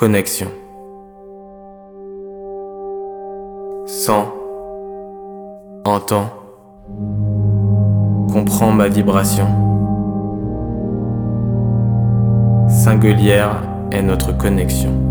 Connexion. Sens, entends, comprends ma vibration. Singulière est notre connexion.